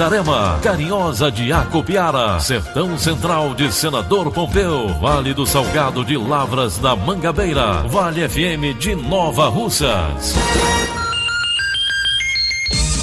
Itarema, Carinhosa de Acopiara, Sertão Central de Senador Pompeu, Vale do Salgado de Lavras da Mangabeira, Vale FM de Nova Russas.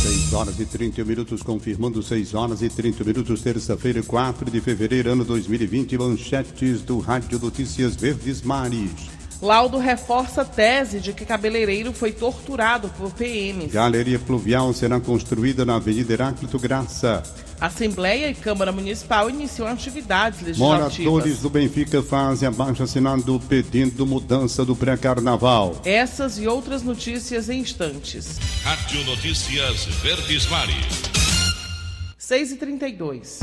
6 horas e 30 minutos, confirmando 6 horas e 30 minutos, terça-feira, 4 de fevereiro, ano 2020, manchetes do Rádio Notícias Verdes Mares. Laudo reforça a tese de que cabeleireiro foi torturado por PMs. Galeria pluvial será construída na Avenida Heráclito Graça. Assembleia e Câmara Municipal iniciam atividades legislativas. Moradores do Benfica fazem abaixo assinado pedindo mudança do pré-carnaval. Essas e outras notícias em instantes. Rádio Notícias Verdes Mares. 6 e 32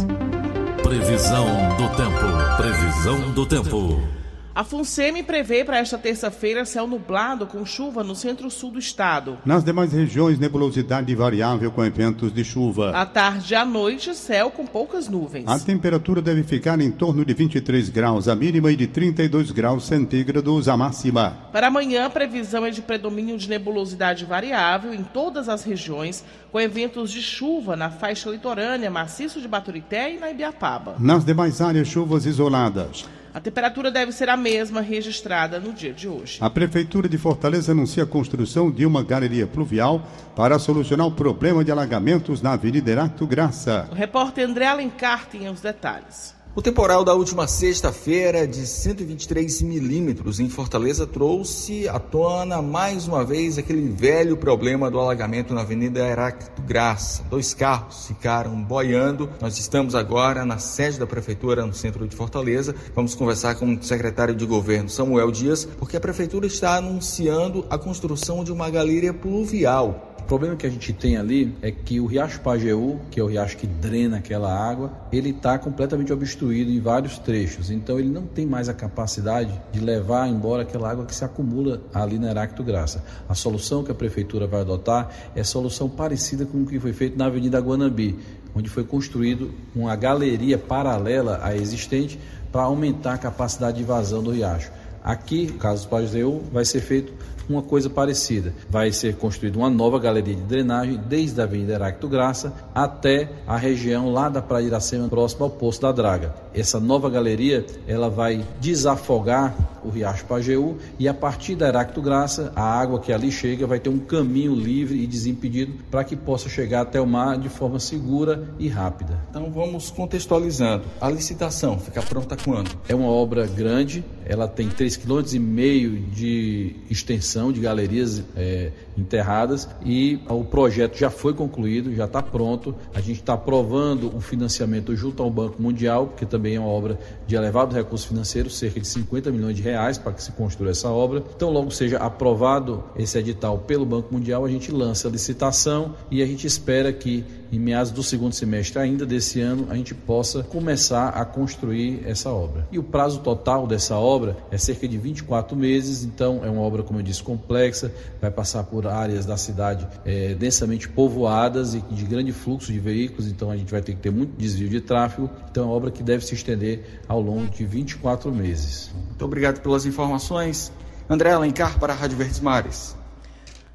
Previsão do tempo. Previsão do tempo. A FUNSEMI prevê para esta terça-feira céu nublado com chuva no centro-sul do estado. Nas demais regiões, nebulosidade variável com eventos de chuva. À tarde e à noite, céu com poucas nuvens. A temperatura deve ficar em torno de 23 graus a mínima e de 32 graus centígrados a máxima. Para amanhã, a previsão é de predomínio de nebulosidade variável em todas as regiões, com eventos de chuva na faixa litorânea, maciço de Baturité e na Ibiapaba. Nas demais áreas, chuvas isoladas. A temperatura deve ser a mesma registrada no dia de hoje. A Prefeitura de Fortaleza anuncia a construção de uma galeria pluvial para solucionar o problema de alagamentos na Avenida Heracto Graça. O repórter André Alencar tem os detalhes. O temporal da última sexta-feira, de 123 milímetros em Fortaleza, trouxe à tona mais uma vez aquele velho problema do alagamento na Avenida Heracto Graça. Dois carros ficaram boiando. Nós estamos agora na sede da Prefeitura, no centro de Fortaleza. Vamos conversar com o secretário de governo, Samuel Dias, porque a Prefeitura está anunciando a construção de uma galeria pluvial o problema que a gente tem ali é que o Riacho Pajeú, que é o riacho que drena aquela água, ele está completamente obstruído em vários trechos. Então ele não tem mais a capacidade de levar embora aquela água que se acumula ali na Heracto Graça. A solução que a prefeitura vai adotar é solução parecida com o que foi feito na Avenida Guanambi, onde foi construído uma galeria paralela à existente para aumentar a capacidade de vazão do riacho. Aqui, no caso do Pajeú, vai ser feito uma coisa parecida. Vai ser construída uma nova galeria de drenagem desde a Avenida Heracto Graça até a região lá da Praia Iracema, próximo ao Poço da Draga. Essa nova galeria, ela vai desafogar o Riacho Pajeú e a partir da Heracto Graça, a água que ali chega vai ter um caminho livre e desimpedido para que possa chegar até o mar de forma segura e rápida. Então vamos contextualizando. A licitação fica pronta quando? É uma obra grande, ela tem 3,5 km de extensão de galerias é, enterradas e o projeto já foi concluído, já está pronto. A gente está aprovando o financiamento junto ao Banco Mundial, porque também é uma obra de elevado recurso financeiro, cerca de 50 milhões de reais para que se construa essa obra. Então, logo seja aprovado esse edital pelo Banco Mundial, a gente lança a licitação e a gente espera que em meados do segundo semestre ainda desse ano a gente possa começar a construir essa obra. E o prazo total dessa obra é cerca de 24 meses, então é uma obra, como eu disse, complexa, vai passar por áreas da cidade é, densamente povoadas e de grande fluxo de veículos, então a gente vai ter que ter muito desvio de tráfego. Então é uma obra que deve se estender ao longo de 24 meses. Muito obrigado pelas informações. André Alencar para a Rádio Verdes Mares.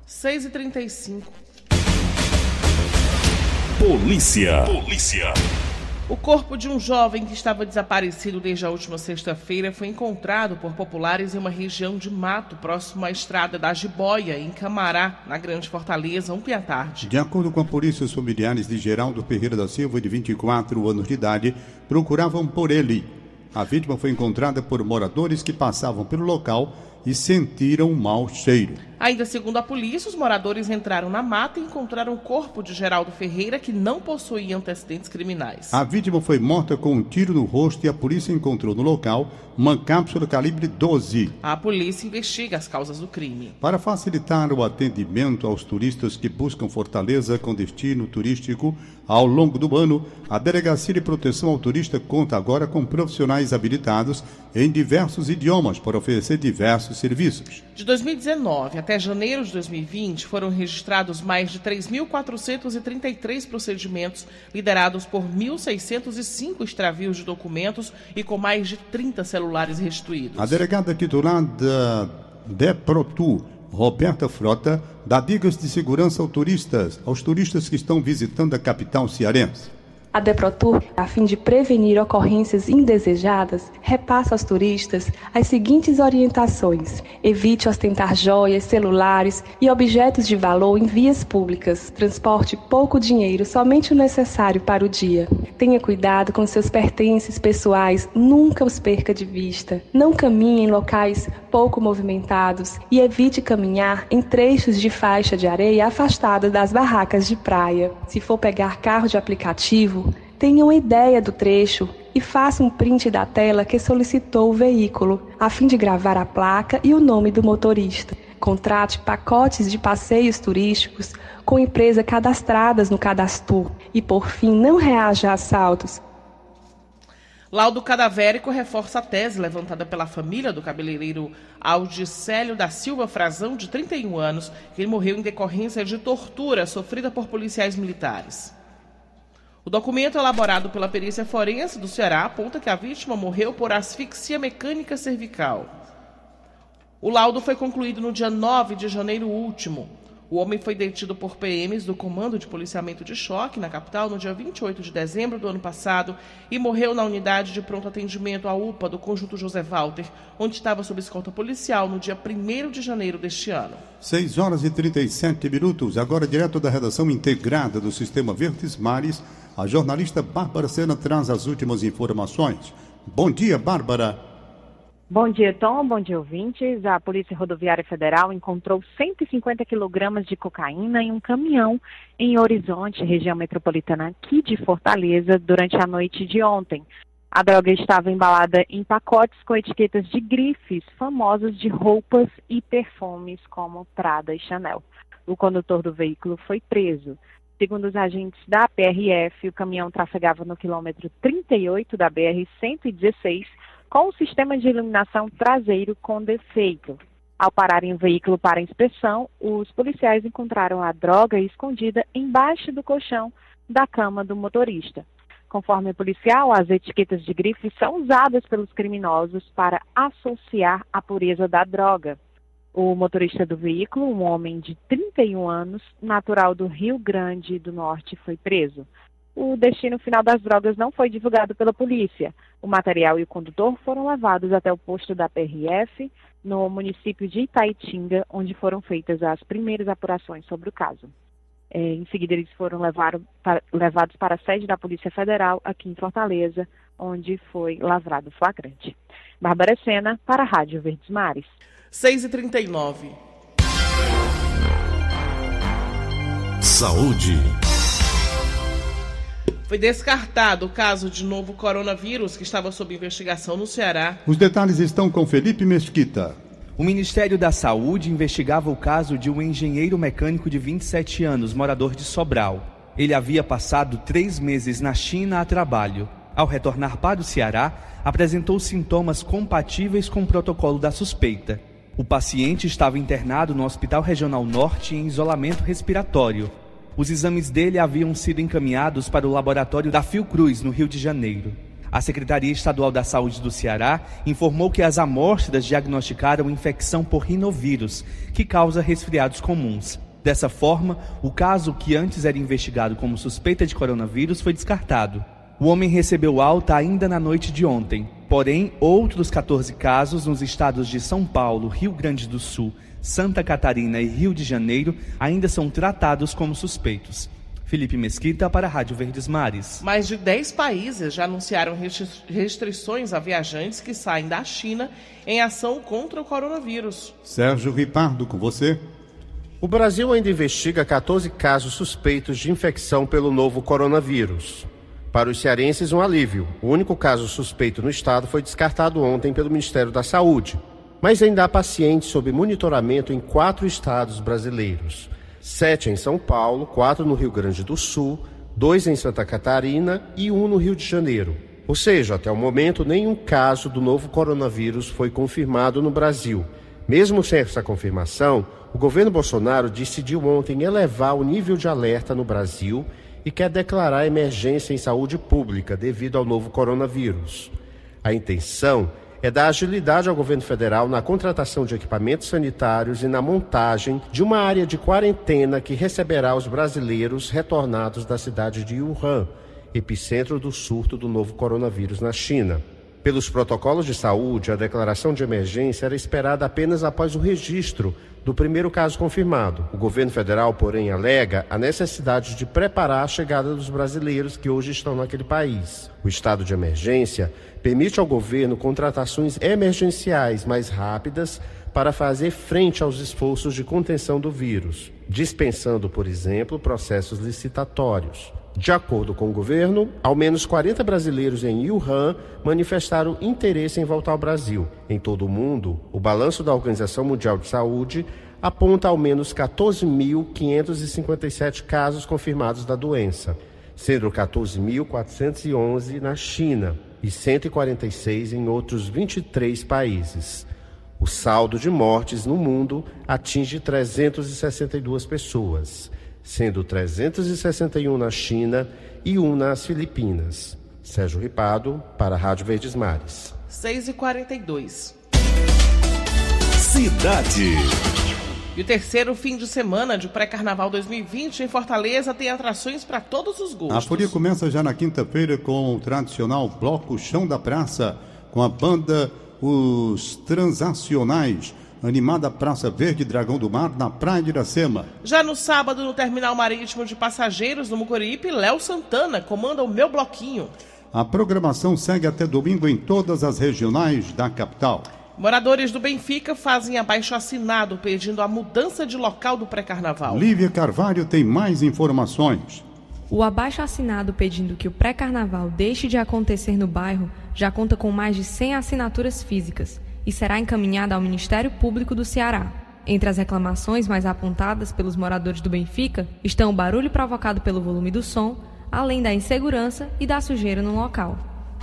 6h35. Polícia. Polícia. O corpo de um jovem que estava desaparecido desde a última sexta-feira foi encontrado por populares em uma região de mato próximo à estrada da Jiboia, em Camará, na Grande Fortaleza, ontem à tarde. De acordo com a polícia, os familiares de Geraldo Ferreira da Silva, de 24 anos de idade, procuravam por ele. A vítima foi encontrada por moradores que passavam pelo local e sentiram um mau cheiro. Ainda segundo a polícia, os moradores entraram na mata e encontraram o corpo de Geraldo Ferreira, que não possuía antecedentes criminais. A vítima foi morta com um tiro no rosto e a polícia encontrou no local uma cápsula calibre 12. A polícia investiga as causas do crime. Para facilitar o atendimento aos turistas que buscam Fortaleza com destino turístico ao longo do ano, a Delegacia de Proteção ao Turista conta agora com profissionais habilitados em diversos idiomas para oferecer diversos serviços. De 2019 até janeiro de 2020, foram registrados mais de 3.433 procedimentos, liderados por 1.605 extravios de documentos e com mais de 30 celulares restituídos. A delegada titular da DEPROTU, Roberta Frota, dá dicas de segurança aos turistas, aos turistas que estão visitando a capital cearense. A Deprotur, a fim de prevenir ocorrências indesejadas, repassa aos turistas as seguintes orientações: evite ostentar joias, celulares e objetos de valor em vias públicas. Transporte pouco dinheiro, somente o necessário para o dia. Tenha cuidado com seus pertences pessoais, nunca os perca de vista. Não caminhe em locais pouco movimentados e evite caminhar em trechos de faixa de areia afastada das barracas de praia. Se for pegar carro de aplicativo, tenha uma ideia do trecho e faça um print da tela que solicitou o veículo, a fim de gravar a placa e o nome do motorista. Contrate pacotes de passeios turísticos com empresas cadastradas no cadastro e, por fim, não reaja a assaltos. Laudo cadavérico reforça a tese levantada pela família do cabeleireiro Audicélio da Silva Frazão, de 31 anos, que morreu em decorrência de tortura sofrida por policiais militares. O documento elaborado pela perícia forense do Ceará aponta que a vítima morreu por asfixia mecânica cervical. O laudo foi concluído no dia 9 de janeiro último. O homem foi detido por PMs do Comando de Policiamento de Choque, na capital, no dia 28 de dezembro do ano passado e morreu na unidade de pronto atendimento à UPA do Conjunto José Walter, onde estava sob escolta policial no dia 1 de janeiro deste ano. 6 horas e 37 minutos, agora direto da redação integrada do Sistema Verdes Mares, a jornalista Bárbara Sena traz as últimas informações. Bom dia, Bárbara. Bom dia, Tom. Bom dia, ouvintes. A Polícia Rodoviária Federal encontrou 150 quilogramas de cocaína em um caminhão em Horizonte, região metropolitana aqui de Fortaleza, durante a noite de ontem. A droga estava embalada em pacotes com etiquetas de grifes famosas de roupas e perfumes como Prada e Chanel. O condutor do veículo foi preso. Segundo os agentes da PRF, o caminhão trafegava no quilômetro 38 da BR-116 com o sistema de iluminação traseiro com defeito. Ao pararem o veículo para inspeção, os policiais encontraram a droga escondida embaixo do colchão da cama do motorista. Conforme o policial, as etiquetas de grife são usadas pelos criminosos para associar a pureza da droga. O motorista do veículo, um homem de 31 anos, natural do Rio Grande do Norte, foi preso o destino final das drogas não foi divulgado pela polícia. O material e o condutor foram levados até o posto da PRF, no município de Itaitinga, onde foram feitas as primeiras apurações sobre o caso. É, em seguida, eles foram levar, levados para a sede da Polícia Federal, aqui em Fortaleza, onde foi lavrado flagrante. Bárbara Sena, para a Rádio Verdes Mares. 6h39. Saúde. Foi descartado o caso de novo coronavírus que estava sob investigação no Ceará. Os detalhes estão com Felipe Mesquita. O Ministério da Saúde investigava o caso de um engenheiro mecânico de 27 anos, morador de Sobral. Ele havia passado três meses na China a trabalho. Ao retornar para o Ceará, apresentou sintomas compatíveis com o protocolo da suspeita. O paciente estava internado no Hospital Regional Norte em isolamento respiratório. Os exames dele haviam sido encaminhados para o laboratório da Fiocruz, no Rio de Janeiro. A Secretaria Estadual da Saúde do Ceará informou que as amostras diagnosticaram infecção por rinovírus, que causa resfriados comuns. Dessa forma, o caso que antes era investigado como suspeita de coronavírus foi descartado. O homem recebeu alta ainda na noite de ontem. Porém, outros 14 casos nos estados de São Paulo, Rio Grande do Sul, Santa Catarina e Rio de Janeiro ainda são tratados como suspeitos. Felipe Mesquita para a Rádio Verdes Mares. Mais de 10 países já anunciaram restrições a viajantes que saem da China em ação contra o coronavírus. Sérgio Ripardo, com você. O Brasil ainda investiga 14 casos suspeitos de infecção pelo novo coronavírus. Para os cearenses, um alívio. O único caso suspeito no estado foi descartado ontem pelo Ministério da Saúde. Mas ainda há pacientes sob monitoramento em quatro estados brasileiros sete em São Paulo, quatro no Rio Grande do Sul, dois em Santa Catarina e um no Rio de Janeiro. Ou seja, até o momento, nenhum caso do novo coronavírus foi confirmado no Brasil. Mesmo sem essa confirmação, o governo Bolsonaro decidiu ontem elevar o nível de alerta no Brasil e quer declarar emergência em saúde pública devido ao novo coronavírus. A intenção é dar agilidade ao governo federal na contratação de equipamentos sanitários e na montagem de uma área de quarentena que receberá os brasileiros retornados da cidade de Wuhan, epicentro do surto do novo coronavírus na China. Pelos protocolos de saúde, a declaração de emergência era esperada apenas após o registro do primeiro caso confirmado. O governo federal, porém, alega a necessidade de preparar a chegada dos brasileiros que hoje estão naquele país. O estado de emergência permite ao governo contratações emergenciais mais rápidas para fazer frente aos esforços de contenção do vírus, dispensando, por exemplo, processos licitatórios. De acordo com o governo, ao menos 40 brasileiros em Wuhan manifestaram interesse em voltar ao Brasil. Em todo o mundo, o balanço da Organização Mundial de Saúde aponta ao menos 14.557 casos confirmados da doença, sendo 14.411 na China e 146 em outros 23 países. O saldo de mortes no mundo atinge 362 pessoas sendo 361 na China e um nas Filipinas. Sérgio Ripado, para a Rádio Verdes Mares. 6 e 42 Cidade. E o terceiro fim de semana de pré-carnaval 2020 em Fortaleza tem atrações para todos os gostos. A folia começa já na quinta-feira com o tradicional Bloco Chão da Praça, com a banda Os Transacionais animada Praça Verde Dragão do Mar, na Praia de Iracema. Já no sábado, no Terminal Marítimo de Passageiros, no Mucuripe, Léo Santana comanda o Meu Bloquinho. A programação segue até domingo em todas as regionais da capital. Moradores do Benfica fazem abaixo assinado pedindo a mudança de local do pré-carnaval. Lívia Carvalho tem mais informações. O abaixo assinado pedindo que o pré-carnaval deixe de acontecer no bairro já conta com mais de 100 assinaturas físicas e será encaminhada ao Ministério Público do Ceará. Entre as reclamações mais apontadas pelos moradores do Benfica estão o barulho provocado pelo volume do som, além da insegurança e da sujeira no local.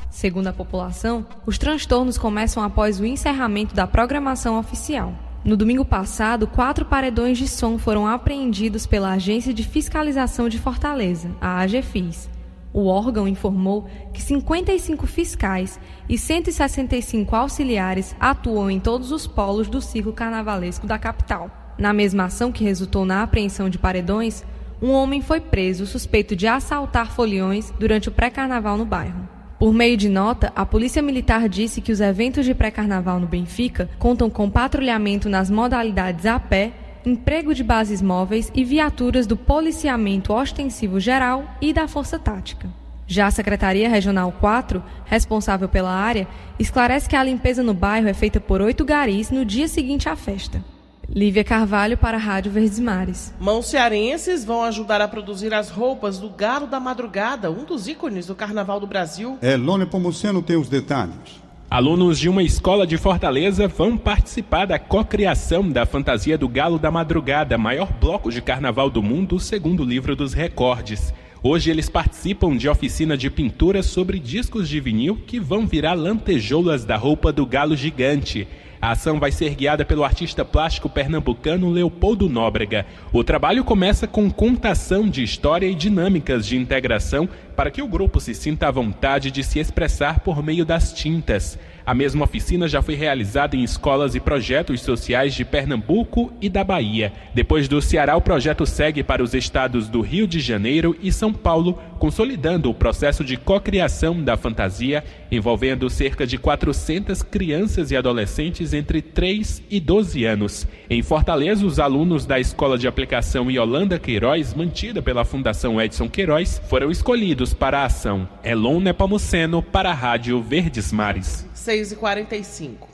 Segundo a população, os transtornos começam após o encerramento da programação oficial. No domingo passado, quatro paredões de som foram apreendidos pela Agência de Fiscalização de Fortaleza, a AGFIS, o órgão informou que 55 fiscais e 165 auxiliares atuam em todos os polos do ciclo carnavalesco da capital. Na mesma ação que resultou na apreensão de paredões, um homem foi preso suspeito de assaltar foliões durante o pré-carnaval no bairro. Por meio de nota, a Polícia Militar disse que os eventos de pré-carnaval no Benfica contam com patrulhamento nas modalidades a pé emprego de bases móveis e viaturas do policiamento ostensivo geral e da Força Tática. Já a Secretaria Regional 4, responsável pela área, esclarece que a limpeza no bairro é feita por oito garis no dia seguinte à festa. Lívia Carvalho para a Rádio Verdes Mares. Mãos cearenses vão ajudar a produzir as roupas do Galo da Madrugada, um dos ícones do Carnaval do Brasil. Elone Pomuceno tem os detalhes. Alunos de uma escola de Fortaleza vão participar da cocriação da fantasia do Galo da Madrugada, maior bloco de carnaval do mundo, segundo o livro dos recordes. Hoje eles participam de oficina de pintura sobre discos de vinil que vão virar lantejoulas da roupa do galo gigante. A ação vai ser guiada pelo artista plástico pernambucano Leopoldo Nóbrega. O trabalho começa com contação de história e dinâmicas de integração para que o grupo se sinta à vontade de se expressar por meio das tintas. A mesma oficina já foi realizada em escolas e projetos sociais de Pernambuco e da Bahia. Depois do Ceará, o projeto segue para os estados do Rio de Janeiro e São Paulo, consolidando o processo de cocriação da fantasia, envolvendo cerca de 400 crianças e adolescentes entre 3 e 12 anos. Em Fortaleza, os alunos da Escola de Aplicação Yolanda Queiroz, mantida pela Fundação Edson Queiroz, foram escolhidos para a ação. Elon Nepomuceno para a Rádio Verdes Mares. 6 e 45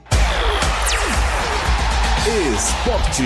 Esporte.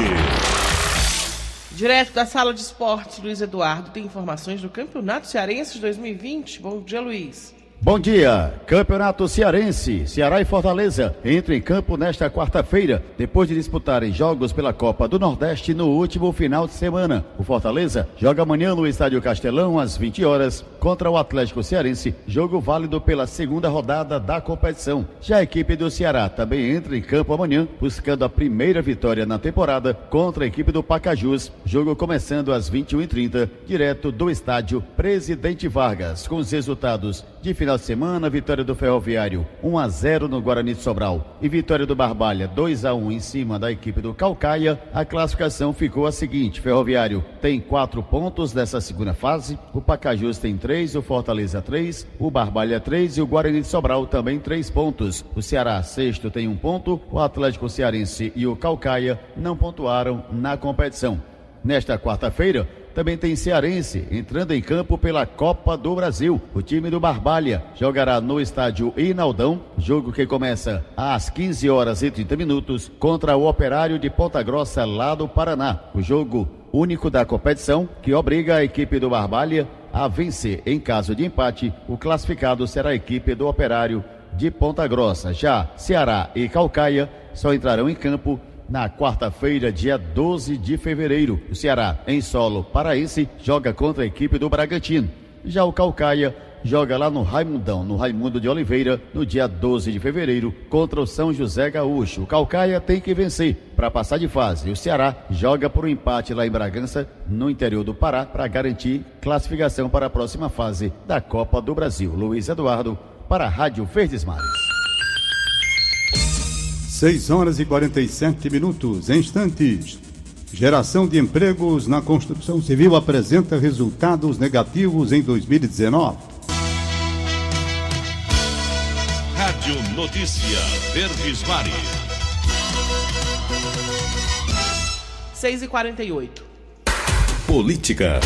Direto da sala de esportes, Luiz Eduardo tem informações do Campeonato Cearense de 2020. Bom dia, Luiz. Bom dia, Campeonato Cearense. Ceará e Fortaleza entram em campo nesta quarta-feira, depois de disputarem jogos pela Copa do Nordeste no último final de semana. O Fortaleza joga amanhã no Estádio Castelão às 20 horas contra o Atlético Cearense, jogo válido pela segunda rodada da competição. Já a equipe do Ceará também entra em campo amanhã, buscando a primeira vitória na temporada contra a equipe do Pacajus, jogo começando às 21h30, direto do estádio Presidente Vargas, com os resultados de final de semana, vitória do Ferroviário 1 a 0 no Guarani de Sobral e vitória do Barbalha 2 a 1 em cima da equipe do Calcaia. A classificação ficou a seguinte: Ferroviário tem quatro pontos nessa segunda fase, o Pacajus tem três, o Fortaleza três, o Barbalha três e o Guarani de Sobral também três pontos. O Ceará sexto tem um ponto, o Atlético Cearense e o Calcaia não pontuaram na competição. Nesta quarta-feira, também tem Cearense entrando em campo pela Copa do Brasil. O time do Barbalha jogará no estádio Inaldão, jogo que começa às 15 horas e 30 minutos contra o Operário de Ponta Grossa, lá do Paraná. O jogo único da competição que obriga a equipe do Barbalha a vencer. Em caso de empate, o classificado será a equipe do Operário de Ponta Grossa. Já Ceará e Calcaia só entrarão em campo na quarta-feira, dia 12 de fevereiro. O Ceará, em solo paraense, joga contra a equipe do Bragantino. Já o Calcaia joga lá no Raimundão, no Raimundo de Oliveira, no dia 12 de fevereiro, contra o São José Gaúcho. O Calcaia tem que vencer para passar de fase. O Ceará joga por um empate lá em Bragança, no interior do Pará, para garantir classificação para a próxima fase da Copa do Brasil. Luiz Eduardo, para a Rádio Verdes Mares. 6 horas e 47 minutos. Em instantes. Geração de empregos na construção civil apresenta resultados negativos em 2019. Rádio Notícia Verdes Mares. 6 e 48 Política.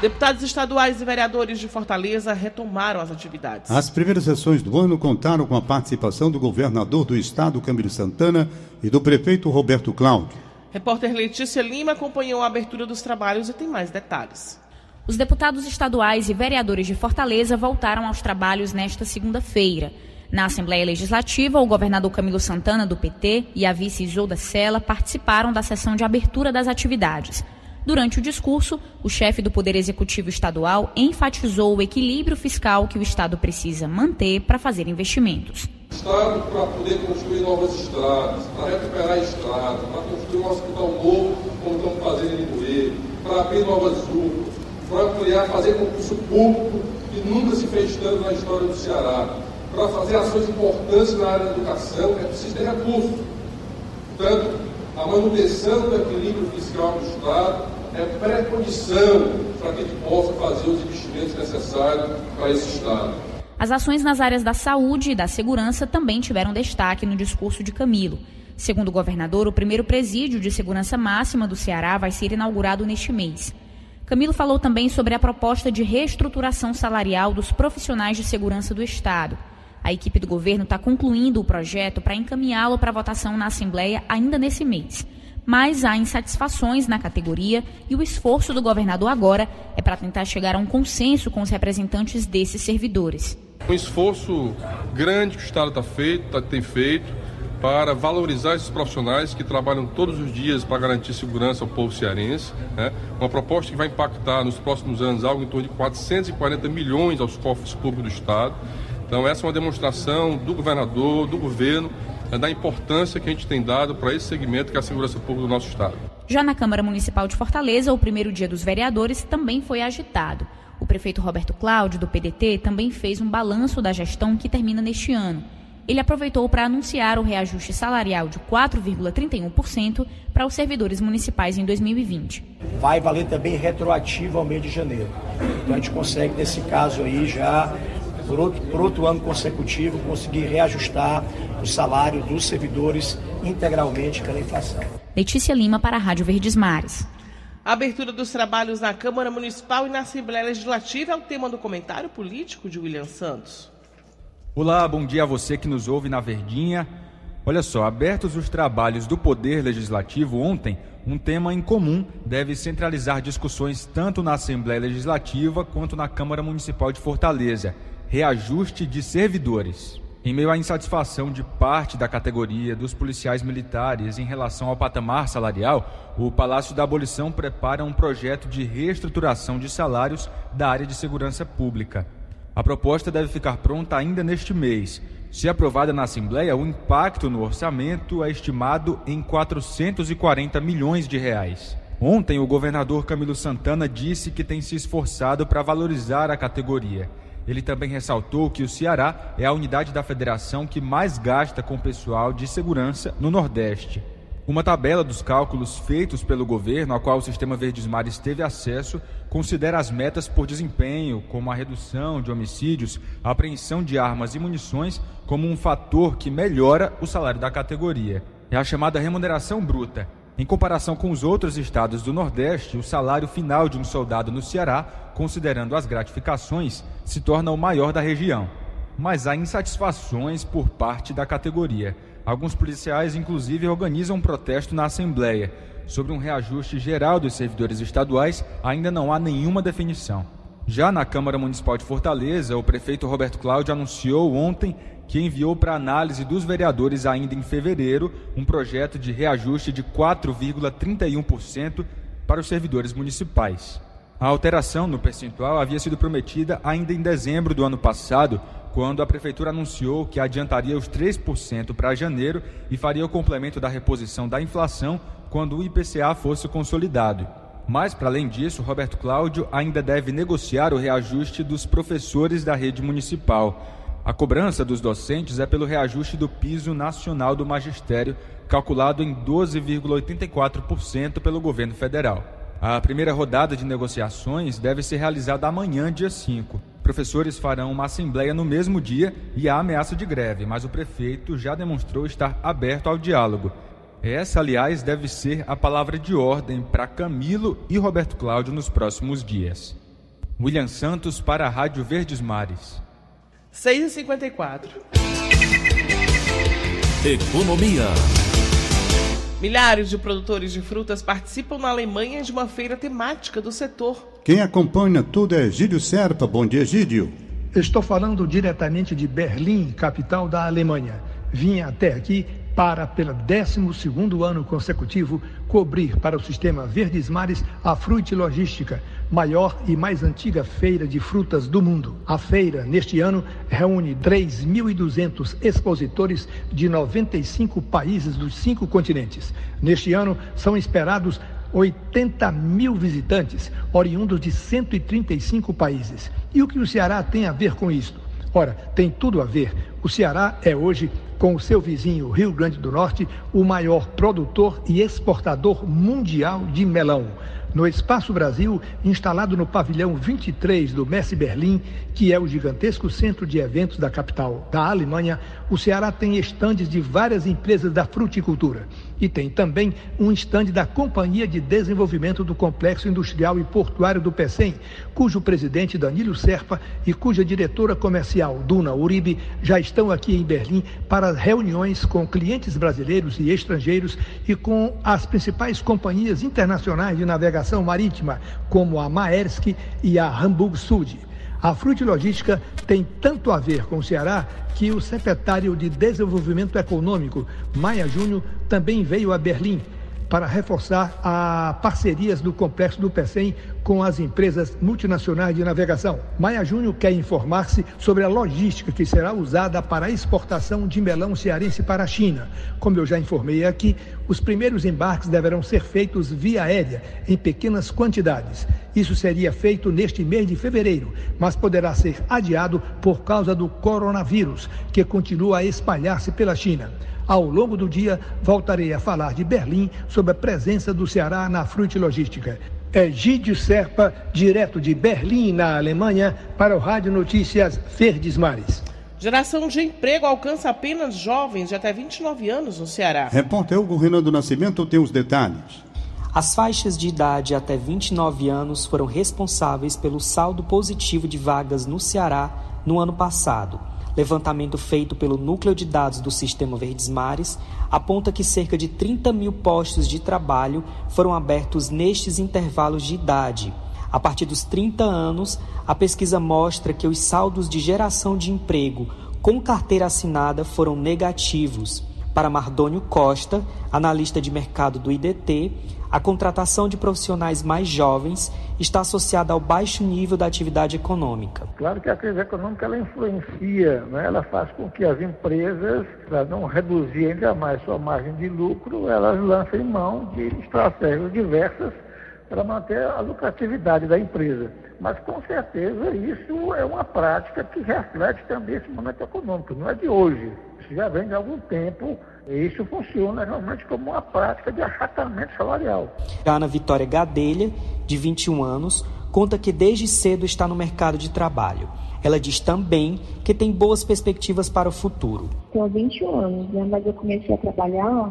Deputados estaduais e vereadores de Fortaleza retomaram as atividades. As primeiras sessões do ano contaram com a participação do governador do estado, Camilo Santana, e do prefeito Roberto Cláudio. Repórter Letícia Lima acompanhou a abertura dos trabalhos e tem mais detalhes. Os deputados estaduais e vereadores de Fortaleza voltaram aos trabalhos nesta segunda-feira. Na Assembleia Legislativa, o governador Camilo Santana, do PT, e a vice Isolda Sela participaram da sessão de abertura das atividades. Durante o discurso, o chefe do Poder Executivo Estadual enfatizou o equilíbrio fiscal que o Estado precisa manter para fazer investimentos. Estado para poder construir novas estradas, para recuperar estradas, para construir um hospital novo, como estamos fazendo em Limoeiro, para abrir novas ruas, para ampliar, fazer concurso público que nunca se fez tanto na história do Ceará, para fazer ações importantes na área da educação, é preciso ter recursos. Portanto, a manutenção do equilíbrio fiscal do Estado é pré-condição para que gente possa fazer os investimentos necessários para esse Estado. As ações nas áreas da saúde e da segurança também tiveram destaque no discurso de Camilo. Segundo o governador, o primeiro presídio de segurança máxima do Ceará vai ser inaugurado neste mês. Camilo falou também sobre a proposta de reestruturação salarial dos profissionais de segurança do Estado. A equipe do governo está concluindo o projeto para encaminhá-lo para votação na Assembleia ainda nesse mês mas há insatisfações na categoria e o esforço do governador agora é para tentar chegar a um consenso com os representantes desses servidores. Um esforço grande que o Estado está feito, tá, tem feito para valorizar esses profissionais que trabalham todos os dias para garantir segurança ao povo cearense. Né? Uma proposta que vai impactar nos próximos anos algo em torno de 440 milhões aos cofres públicos do Estado. Então, essa é uma demonstração do governador, do governo, é da importância que a gente tem dado para esse segmento que é a segurança pública do nosso Estado. Já na Câmara Municipal de Fortaleza, o primeiro dia dos vereadores também foi agitado. O prefeito Roberto Cláudio, do PDT, também fez um balanço da gestão que termina neste ano. ele aproveitou para anunciar o reajuste salarial de 4,31% para os servidores municipais em 2020. Vai valer também retroativo ao mês de janeiro. Então a gente consegue, nesse caso aí, já por outro, por outro ano consecutivo, conseguir reajustar o salário dos servidores integralmente pela inflação. Letícia Lima para a Rádio Verdes Mares. A abertura dos trabalhos na Câmara Municipal e na Assembleia Legislativa é o tema do comentário político de William Santos. Olá, bom dia a você que nos ouve na Verdinha. Olha só, abertos os trabalhos do Poder Legislativo ontem, um tema em comum deve centralizar discussões tanto na Assembleia Legislativa quanto na Câmara Municipal de Fortaleza: reajuste de servidores. Em meio à insatisfação de parte da categoria dos policiais militares em relação ao patamar salarial, o Palácio da Abolição prepara um projeto de reestruturação de salários da área de segurança pública. A proposta deve ficar pronta ainda neste mês. Se aprovada na Assembleia, o impacto no orçamento é estimado em 440 milhões de reais. Ontem, o governador Camilo Santana disse que tem se esforçado para valorizar a categoria. Ele também ressaltou que o Ceará é a unidade da federação que mais gasta com pessoal de segurança no Nordeste. Uma tabela dos cálculos feitos pelo governo, a qual o Sistema Verdes Mares teve acesso, considera as metas por desempenho, como a redução de homicídios, a apreensão de armas e munições, como um fator que melhora o salário da categoria. É a chamada remuneração bruta, em comparação com os outros estados do Nordeste, o salário final de um soldado no Ceará, considerando as gratificações, se torna o maior da região. Mas há insatisfações por parte da categoria. Alguns policiais, inclusive, organizam um protesto na Assembleia. Sobre um reajuste geral dos servidores estaduais, ainda não há nenhuma definição. Já na Câmara Municipal de Fortaleza, o prefeito Roberto Cláudio anunciou ontem que enviou para análise dos vereadores ainda em fevereiro um projeto de reajuste de 4,31% para os servidores municipais. A alteração no percentual havia sido prometida ainda em dezembro do ano passado, quando a prefeitura anunciou que adiantaria os 3% para janeiro e faria o complemento da reposição da inflação quando o IPCA fosse consolidado. Mas, para além disso, Roberto Cláudio ainda deve negociar o reajuste dos professores da rede municipal. A cobrança dos docentes é pelo reajuste do piso nacional do magistério, calculado em 12,84% pelo governo federal. A primeira rodada de negociações deve ser realizada amanhã, dia 5. Professores farão uma assembleia no mesmo dia e há ameaça de greve, mas o prefeito já demonstrou estar aberto ao diálogo. Essa, aliás, deve ser a palavra de ordem para Camilo e Roberto Cláudio nos próximos dias. William Santos para a Rádio Verdes Mares. 6h54. Economia. Milhares de produtores de frutas participam na Alemanha de uma feira temática do setor. Quem acompanha tudo é Gídio Serpa. Bom dia, Gídio. Estou falando diretamente de Berlim, capital da Alemanha. Vim até aqui para, pelo 12 ano consecutivo, cobrir para o sistema Verdes Mares a Fruit Logística, maior e mais antiga feira de frutas do mundo. A feira, neste ano, reúne 3.200 expositores de 95 países dos cinco continentes. Neste ano, são esperados 80 mil visitantes, oriundos de 135 países. E o que o Ceará tem a ver com isto? Ora, tem tudo a ver. O Ceará é hoje, com o seu vizinho Rio Grande do Norte, o maior produtor e exportador mundial de melão. No Espaço Brasil, instalado no pavilhão 23 do Messi Berlim, que é o gigantesco centro de eventos da capital da Alemanha, o Ceará tem estandes de várias empresas da fruticultura e tem também um estande da Companhia de Desenvolvimento do Complexo Industrial e Portuário do PECEM, cujo presidente Danilo Serpa e cuja diretora comercial Duna Uribe já estão aqui em Berlim para reuniões com clientes brasileiros e estrangeiros e com as principais companhias internacionais de navegação marítima, como a Maersk e a Hamburg Sud. A Frute Logística tem tanto a ver com o Ceará que o secretário de Desenvolvimento Econômico, Maia Júnior, também veio a Berlim. Para reforçar a parcerias do complexo do PECEM com as empresas multinacionais de navegação. Maia Júnior quer informar-se sobre a logística que será usada para a exportação de melão cearense para a China. Como eu já informei aqui, os primeiros embarques deverão ser feitos via aérea, em pequenas quantidades. Isso seria feito neste mês de fevereiro, mas poderá ser adiado por causa do coronavírus, que continua a espalhar-se pela China. Ao longo do dia, voltarei a falar de Berlim sobre a presença do Ceará na Fruit Logística. É Gídio Serpa, direto de Berlim, na Alemanha, para o Rádio Notícias Verdes Mares. Geração de emprego alcança apenas jovens de até 29 anos no Ceará. Repórter Hugo Renan do Nascimento tem os detalhes. As faixas de idade até 29 anos foram responsáveis pelo saldo positivo de vagas no Ceará no ano passado. Levantamento feito pelo Núcleo de Dados do Sistema Verdes Mares aponta que cerca de 30 mil postos de trabalho foram abertos nestes intervalos de idade. A partir dos 30 anos, a pesquisa mostra que os saldos de geração de emprego com carteira assinada foram negativos. Para Mardônio Costa, analista de mercado do IDT, a contratação de profissionais mais jovens está associada ao baixo nível da atividade econômica. Claro que a crise econômica ela influencia, né? ela faz com que as empresas, para não reduzir ainda mais sua margem de lucro, elas lancem mão de estratégias diversas para manter a lucratividade da empresa. Mas com certeza isso é uma prática que reflete também esse momento econômico, não é de hoje. Isso já vem de algum tempo e isso funciona realmente como uma prática de achatamento salarial. Ana Vitória Gadelha, de 21 anos, conta que desde cedo está no mercado de trabalho. Ela diz também que tem boas perspectivas para o futuro. Tenho 21 anos, né? mas eu comecei a trabalhar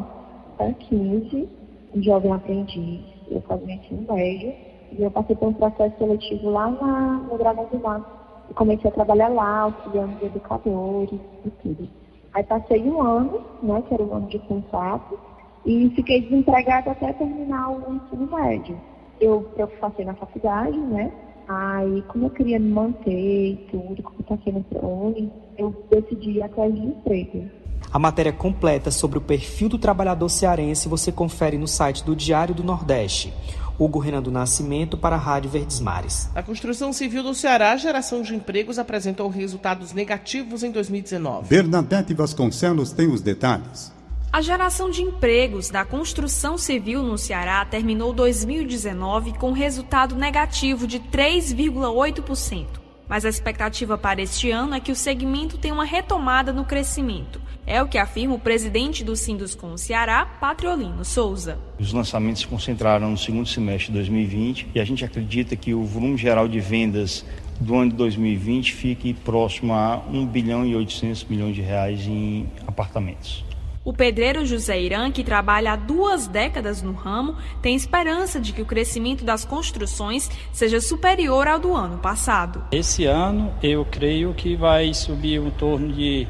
há 15, um jovem aprendiz. Eu fazia ensino médio e eu passei por um processo seletivo lá na, no Dragão do Mar. E comecei a trabalhar lá, auxiliando os educadores e tudo. Aí passei um ano, né, que era o um ano de contrato, e fiquei desempregada até terminar o ensino médio. Eu, eu passei na faculdade, né? Aí, como eu queria me manter e tudo, como está sendo ruim, eu decidi ir atrás de emprego. A matéria completa sobre o perfil do trabalhador cearense você confere no site do Diário do Nordeste. Hugo Renan do Nascimento para a Rádio Verdes Mares. A construção civil do Ceará, a geração de empregos apresentou resultados negativos em 2019. Bernadette Vasconcelos tem os detalhes. A geração de empregos da construção civil no Ceará terminou 2019 com resultado negativo de 3,8%. Mas a expectativa para este ano é que o segmento tenha uma retomada no crescimento. É o que afirma o presidente do Sinduscom Ceará, Patriolino Souza. Os lançamentos se concentraram no segundo semestre de 2020 e a gente acredita que o volume geral de vendas do ano de 2020 fique próximo a 1 bilhão e 800 milhões de reais em apartamentos. O pedreiro José Irã, que trabalha há duas décadas no ramo, tem esperança de que o crescimento das construções seja superior ao do ano passado. Esse ano eu creio que vai subir em torno de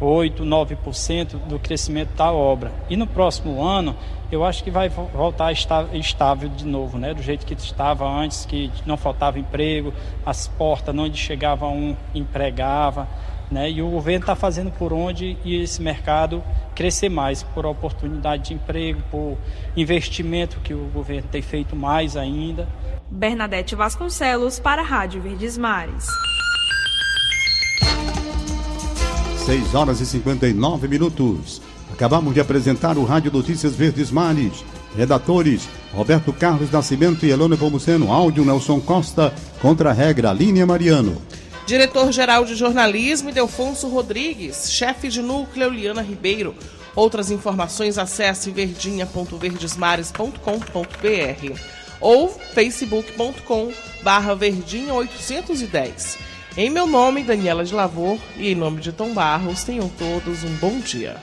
8, 9% do crescimento da obra. E no próximo ano, eu acho que vai voltar estável de novo, né? Do jeito que estava antes, que não faltava emprego, as portas onde chegava um empregava, né? E o governo está fazendo por onde e esse mercado crescer mais, por oportunidade de emprego, por investimento que o governo tem feito mais ainda. Bernadette Vasconcelos para a Rádio Verdes Mares. 6 horas e 59 minutos. Acabamos de apresentar o Rádio Notícias Verdes Mares. Redatores: Roberto Carlos Nascimento e Elone Pomuceno. Áudio: Nelson Costa. Contra a regra: Línia Mariano. Diretor-geral de jornalismo: Delfonso Rodrigues. Chefe de núcleo: Liana Ribeiro. Outras informações acesse verdinha.verdesmares.com.br ou facebook.com barra verdinha 810. Em meu nome, Daniela de Lavor, e em nome de Tom Barros, tenham todos um bom dia.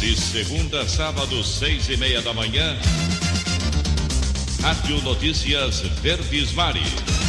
De segunda a sábado, seis e meia da manhã, Rádio Notícias Verdes Mares.